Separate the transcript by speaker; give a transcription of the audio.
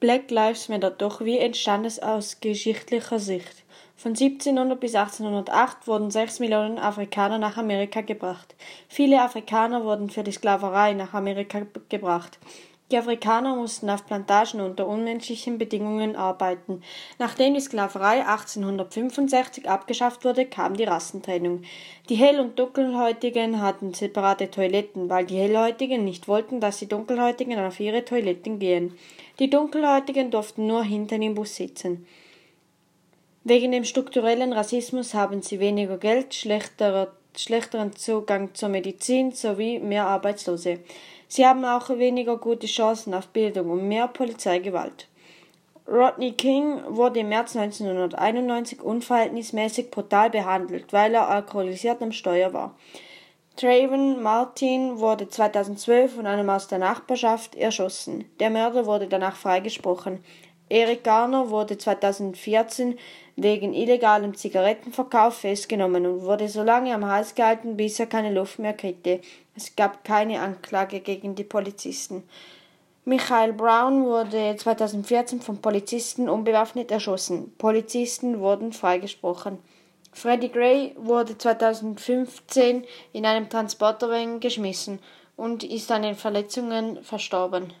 Speaker 1: Black Lives Matter, doch wie entstand es aus geschichtlicher Sicht? Von 1700 bis 1808 wurden sechs Millionen Afrikaner nach Amerika gebracht. Viele Afrikaner wurden für die Sklaverei nach Amerika gebracht. Die Afrikaner mussten auf Plantagen unter unmenschlichen Bedingungen arbeiten. Nachdem die Sklaverei 1865 abgeschafft wurde, kam die Rassentrennung. Die Hell- und Dunkelhäutigen hatten separate Toiletten, weil die Hellhäutigen nicht wollten, dass die Dunkelhäutigen auf ihre Toiletten gehen. Die Dunkelhäutigen durften nur hinten im Bus sitzen. Wegen dem strukturellen Rassismus haben sie weniger Geld, schlechteren Zugang zur Medizin sowie mehr Arbeitslose. Sie haben auch weniger gute Chancen auf Bildung und mehr Polizeigewalt. Rodney King wurde im März 1991 unverhältnismäßig brutal behandelt, weil er alkoholisiert am Steuer war. Trayvon Martin wurde 2012 von einem aus der Nachbarschaft erschossen. Der Mörder wurde danach freigesprochen. Eric Garner wurde 2014 wegen illegalem Zigarettenverkauf festgenommen und wurde so lange am Hals gehalten, bis er keine Luft mehr kriegte. Es gab keine Anklage gegen die Polizisten. Michael Brown wurde 2014 von Polizisten unbewaffnet erschossen. Polizisten wurden freigesprochen. Freddie Gray wurde 2015 in einem Transporterwagen geschmissen und ist an den Verletzungen verstorben.